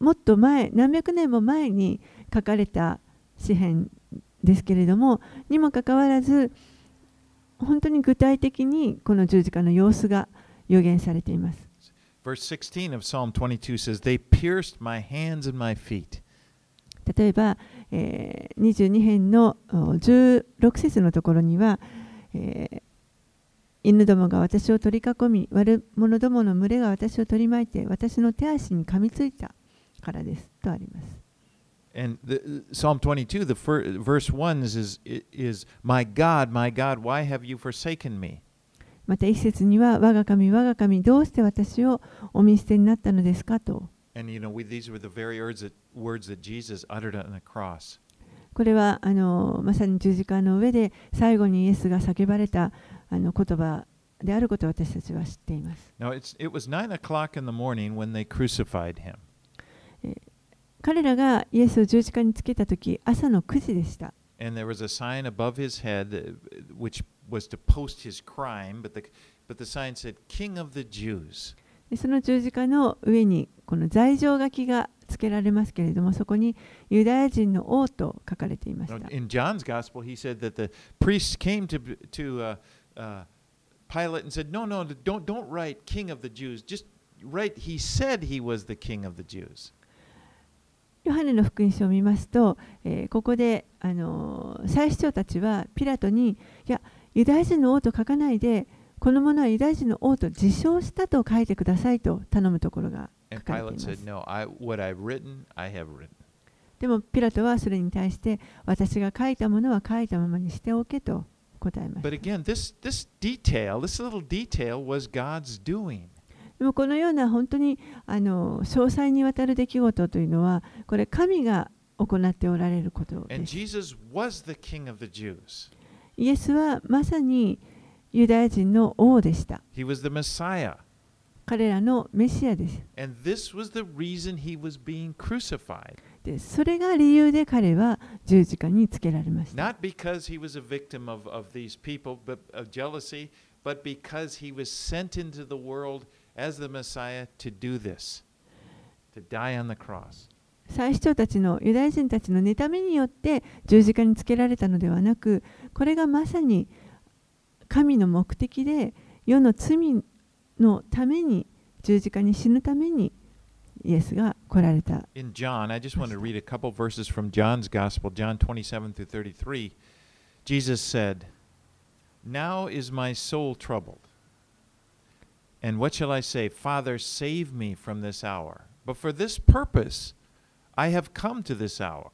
もっと前何百年も前に書かれた詩編ですけれどもにもかかわらず本当に具体的にこの十字架の様子が予言されています。Verse 16 of Psalm 22 says, They pierced my hands and my feet. 例えば、えー、22編の16節のところには、えー、犬どもが私を取り囲み、悪者どもの群れが私を取り巻いて、私の手足に噛みついたからですとあります。Psalm 22, verse 1 is, My God, my God, why have you forsaken me? また一節には我が神我が神どうして私をお見捨てになったのですかと。これはまさに十字架の上で最後にイエスが叫ばれたあの言葉であることを私たちは知っています。Now, it 彼らがイエスを十字架につけた時、朝の9時でした。その十字架の上にこの罪状書きがつけられますけれども、そこにユダヤ人の王と書かれていました。Now, uh, Pilate and said, No, no, don't, don't write King of the Jews. Just write, he said he was the King of the Jews. ヨハネの福音書を見ますと、えー、ここで、あのー、祭司長たちはピラトに、いや、ユダヤ人の王と書かないで、このものはユダヤ人の王と自称したと書いてくださいと頼むところが書かれています。Said, no, I, written, でもピラトはそれに対して私が書いたものは書いたままにしておけと答えました。But again, this, this detail, this little detail was God's doing. でもこのような本当にあの詳細にわたる出来事というのはこれ神が行っておられることです。イエスはまさにユダヤ人の王でした。彼らのメシアです。でそれが理由で彼は十字架につけられました。Of, of たちのユダヤ人たちの妬みによって十字架につけられたのではなく、これがまさに神の目的で世の罪のために十字架に死ぬために。イエスが来られた。In John, I just want to read a couple verses from John's Gospel, John 27 through 33. Jesus said, Now is my soul troubled. And what shall I say? Father, save me from this hour. But for this purpose I have come to this hour.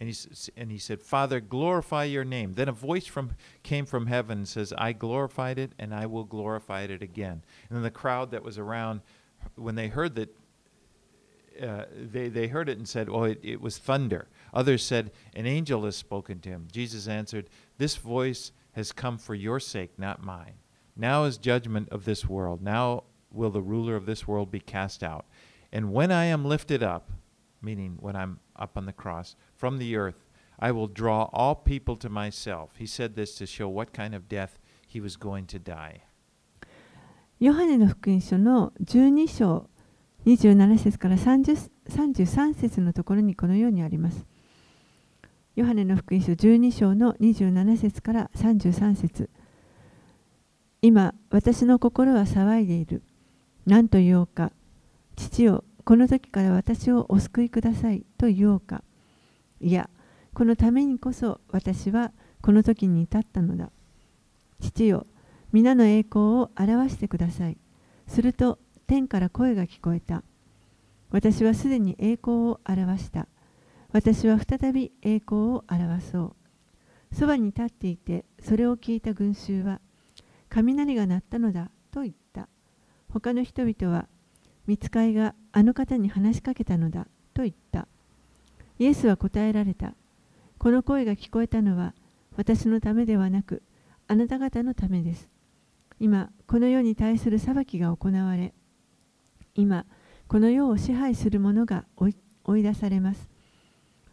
And he, and he said, Father, glorify your name. Then a voice from, came from heaven and says, I glorified it and I will glorify it again. And then the crowd that was around, when they heard that, uh, they, they heard it and said, Oh, it, it was thunder. Others said, An angel has spoken to him. Jesus answered, This voice has come for your sake, not mine. Now is judgment of this world. Now will the ruler of this world be cast out. And when I am lifted up, meaning when I'm up on the cross, from the earth, I will draw all people to myself. He said this to show what kind of death he was going to die. ヨハネの福音書の12章 27節から30 33節のところにこのようにあります。ヨハネの福音書12章の27節から33節今、私の心は騒いでいる。何と言おうか。父よ、この時から私をお救いくださいと言おうか。いや、このためにこそ私はこの時に至ったのだ。父よ、皆の栄光を表してください。すると天から声が聞こえた。私はすでに栄光を表した。私は再び栄光を表そう。そばに立っていてそれを聞いた群衆は雷が鳴ったのだと言った。他の人々は、見つかいがあの方に話しかけたのだと言った。イエスは答えられた。この声が聞こえたのは私のためではなく、あなた方のためです。今、この世に対する裁きが行われ、今、この世を支配する者が追い出されます。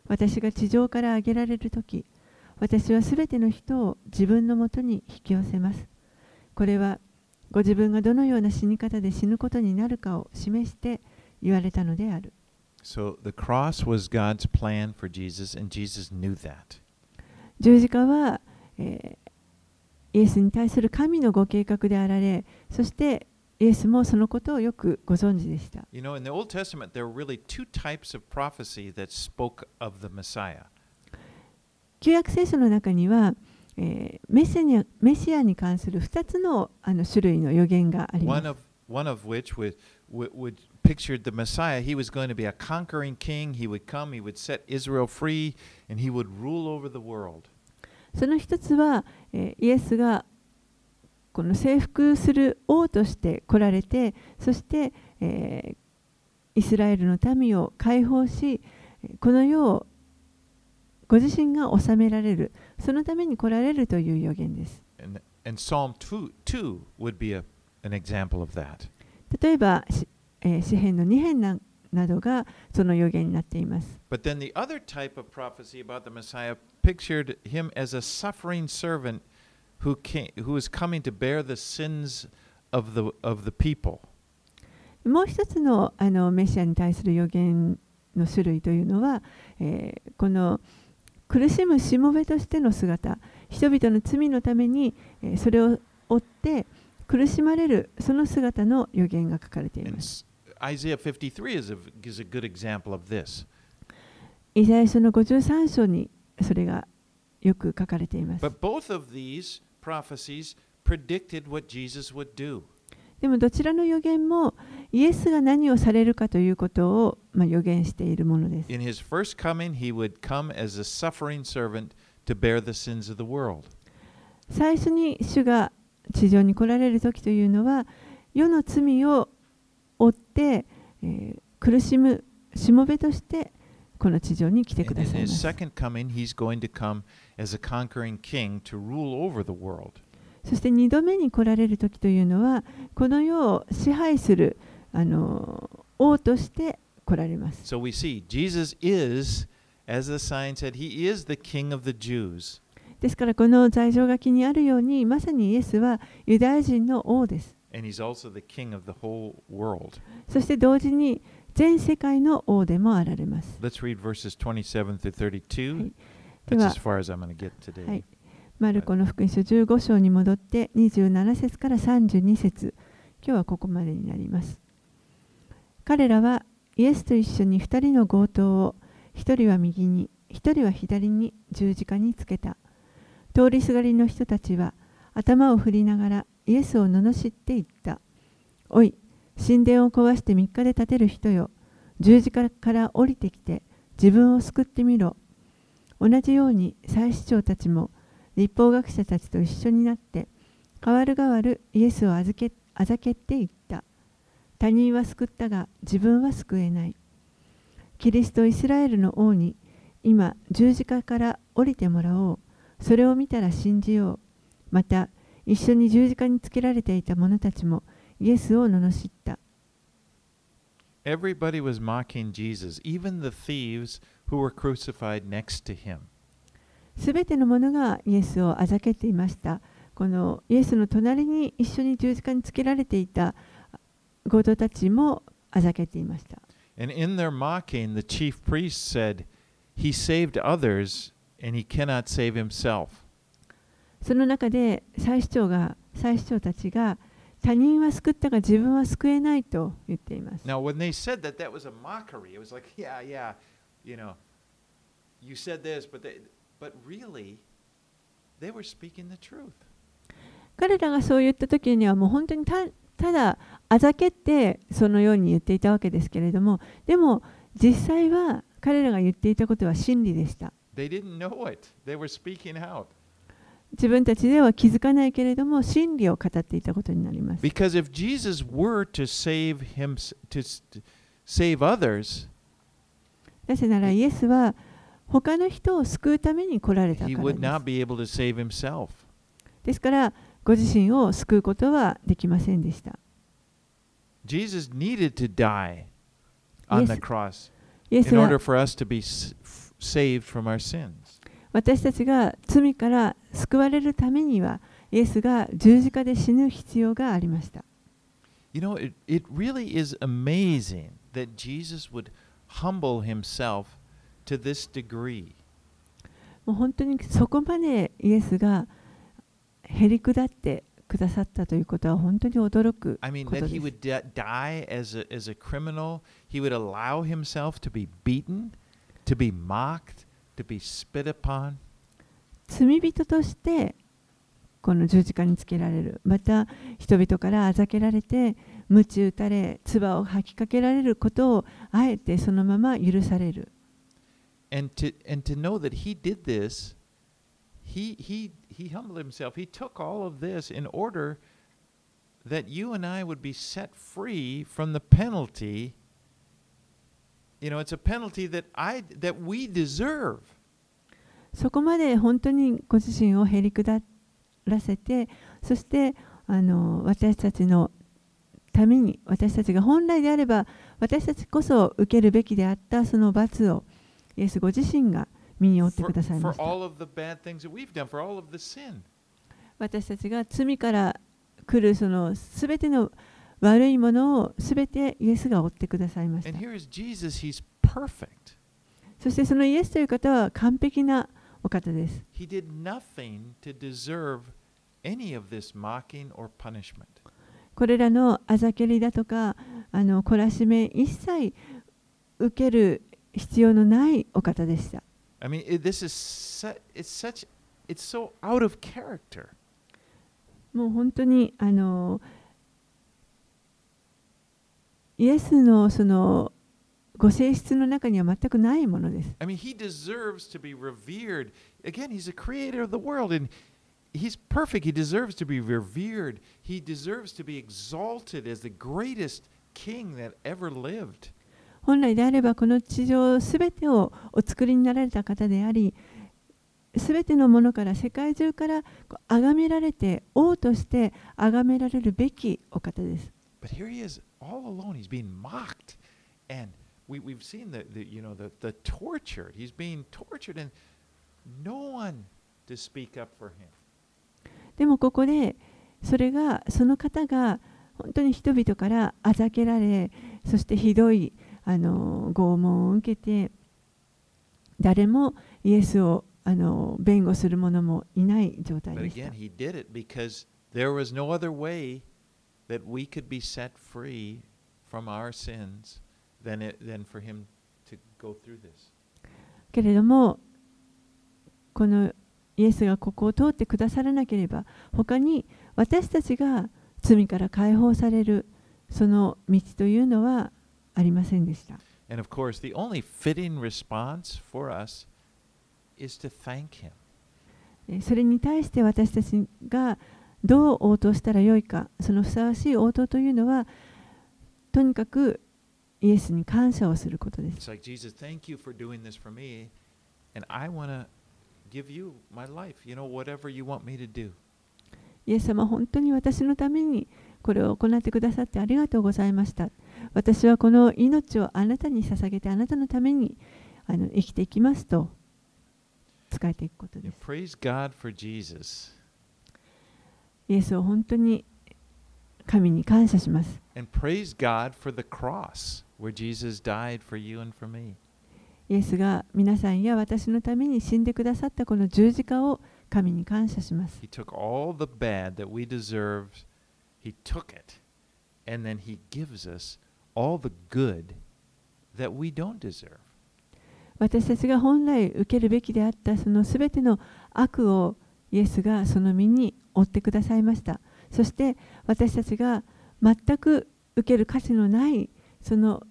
私が地上から上げられるとき、私はすべての人を自分のもとに引き寄せます。これはご自分がどのような死に方で死ぬことになるかを示して言われたのである。So the cross was God's plan for Jesus, and Jesus knew that. 十字架は、えーイエスに対する神のご計画であられ、そしてイエスもそのことをよくご存知でした。You know, in the Old Testament, there were really two types of prophecy that spoke of the Messiah. 旧約聖書の中には、えーメシアにメシアに関する2つのあの種類の予言がありま One す。of one of which would, would, would pictured the Messiah. He was going to be a conquering king. He would come, he would set Israel free, and he would rule over the world. その一つは、えーイエスがこの征服する王として来られてそして、えーイスラエルの民を解放しえーこの世をご自身が治められるそのために来られるという予言です And, and Psalm 2, 2 would be a, an example of that. 例えば、しえー詩編の2編ななどがその予言になっています But then the other type of prophecy about the Messiah pictured him as a suffering servant もう一つの,メシアに対する予言の種類というのは、えー、この苦しむしもべとしての姿人々の罪のために、えー、それを追って苦しまれるその姿の予言が書かれています。イザヤ書の53章にそれがよく書かれています。prophecies でもどちらの予言もイエスが何をされるかということを、まあ、予言しているものです。最初に主が地上に来られる時というのは世の罪をって、苦しむしもべとしてこの地上に来てくださいす。As a conquering king to rule over the world. そして2度目に来られる時というのはこの世を支配するあの王として来られます So we see Jesus is, as the sign said, he is the king of the Jews. ですからこの罪状書きにあるようにまさにイエスはユダヤ人の王です And he's also the king of the whole world. そして同時に全世界の王でもあられます Let's read verses 27 through 32. Hey. That's Get today. はい。マルコの福音書15章に戻って27節から32節。今日はここまでになります。彼らはイエスと一緒に2人の強盗を1人は右に1人は左に十字架につけた。通りすがりの人たちは頭を振りながらイエスを罵って言った。おい神殿を壊して3日で建てる人よ。十字架から降りてきて自分を救ってみろ同じように祭司長たちも立法学者たちと一緒になって代わる代わるイエスをあずけあざけて言った。他人は救ったが自分は救えない。キリストイスラエルの王に今十字架から降りてもらおう。それを見たら信じよう。また一緒に十字架につけられていた者たちもイエスを罵った。Everybody was mocking Jesus, even the thieves すべてのものがイエスをあざけていました。このイエスの隣に一緒に十字架につけられていた強盗たちもあざけていました。その中で最主張が最主張たちが他人は救ったが自分は救えないと言っています。You know, you said this, but they, but really, they were speaking the truth. 彼らがそう言った時にはもう本当にたただあざけってそのように言っていたわけですけれどもでも実際は彼らが言っていたことは真理でした。自分たちでは気づかないけれども真理を語っていたことになります。Because if Jesus were to save him, to save others, なぜならイエスは他の人を救うために来られたからです。ですからご自身を救うことはできませんでした。Jesus needed to die on the cross in は order for us to be saved from our sins. 私たちが罪から救われるためにはイエスが十字架で死ぬ必要がありました。You know, it, it really is amazing that Jesus would humble himself to this degree. もう本当にそこまでイエスがへり下ってくださったということは本当に驚く I mean, こと that で he す。would di- die as a, as a criminal, he would allow himself to be beaten, to be mocked, to be spit upon. 罪人としてこの十字架につけられるまた人々からあざけられて鞭打たれ唾を吐きかけられることをあえてそのまま許される And to, and to know that he did this, he, he, he humbled himself. He took all of this in order that you and I would be set free from the penalty. You know, it's a penalty that, I, that we deserve. そこまで本当にご自身をへり下らせてそしてあの私たちのために私たちが本来であれば私たちこそ受けるべきであったその罰をイエスご自身が身に負ってくださいました。私たちが罪から来るそのすべての悪いものをすべてイエスが負ってくださいました。そしてそのイエスという方は完璧なお方です。これらのあざけりだとかあの懲らしめ一切受ける必要のないお方でした I mean, this is su- it's such it's so out of character. もう本当にあのイエスのそのご性質の中には全くないものです。I mean, he deserves to be revered. Again, he's the creator of the world and he's perfect. He deserves to be revered. He deserves to be exalted as the greatest king that ever lived. 本来であればこの地上すべてをお作りになられた方でありすべてのものから世界中から崇められて王として崇められるべきお方です。 But here he is all alone. He's being mocked. And we, we've seen the, the you know the, the tortured. He's being tortured and no one to speak up for him. でもここでそれがその方が本当に人々からあざけられそしてひどいあの拷問を受けて誰もイエスをあの弁護する者もいない状態でした there was no other way that we could be set free from our sins than, it, than for him to go through this. けれどもこのイエスがここを通ってくださらなければ他に私たちが罪から解放されるその道というのはありませんでした。And of course, the only fitting response for us is to thank him. えーそれに対して私たちがどう応答したらよいかそのふさわしい応答というのはとにかくイエスに感謝をすることです。It's like, Jesus, thank you for doing this for me. And I want to give you my life, you know, whatever you want me to do. イエス様本当に私のためにこれを行ってくださってありがとうございました。私はこの命をあなたに捧げてあなたのためにあの生きていきますと使えていくことです。praise God for Jesus イエスを本当に神に感謝します。and praise God for the cross where Jesus died for you and for me. イエスが皆さんや私のために死んでくださったこの十字架を神に感謝します。He took all the bad that we deserved, He took it, and then He gives us all the good that we don't deserve. 私たちが本来受けるべきであったそのすべての悪をイエスがその身に負ってくださいました。そして私たちが全く受ける価値のないその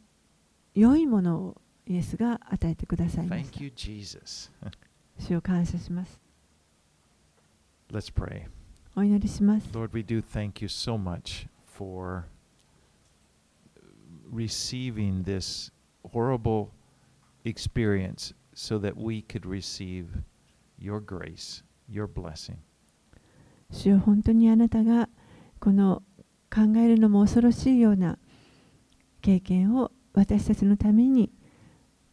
良いものをイエスが与えてくださいまし Thank た。主を感謝します。Let's pray. お祈りします。Lord, we do thank you so much for receiving this horrible experience so that we could receive your grace, your blessing. 主よ本当にあなたがこの考えるのも恐ろしいような経験を私たちのために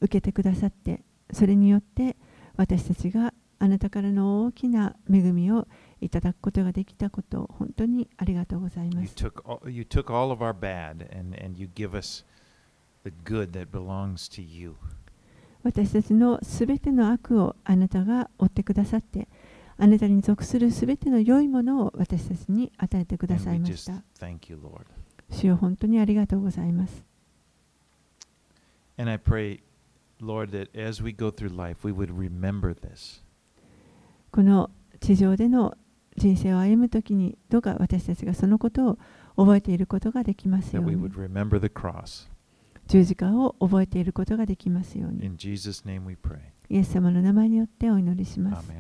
受けてくださってそれによって私たちがあなたからの大きな恵みをいただくことができたことを本当にありがとうございま You す。took all, you took all of our bad and, and you give us the good that belongs to you. 私たちのすべての悪をあなたが追ってくださって、あなたに属するすべての良いものを私たちに与えてくださいました。主よ本当にありがとうございます。And I pray, Lord, that as we go through life, we would remember this. この地上での人生を歩むときに、どうか私たちがそのことを覚えていることができますよう we に would。remember the cross. 十字架を覚えていることができますように。In Jesus' name we pray. イエス様の名前によってお祈りします。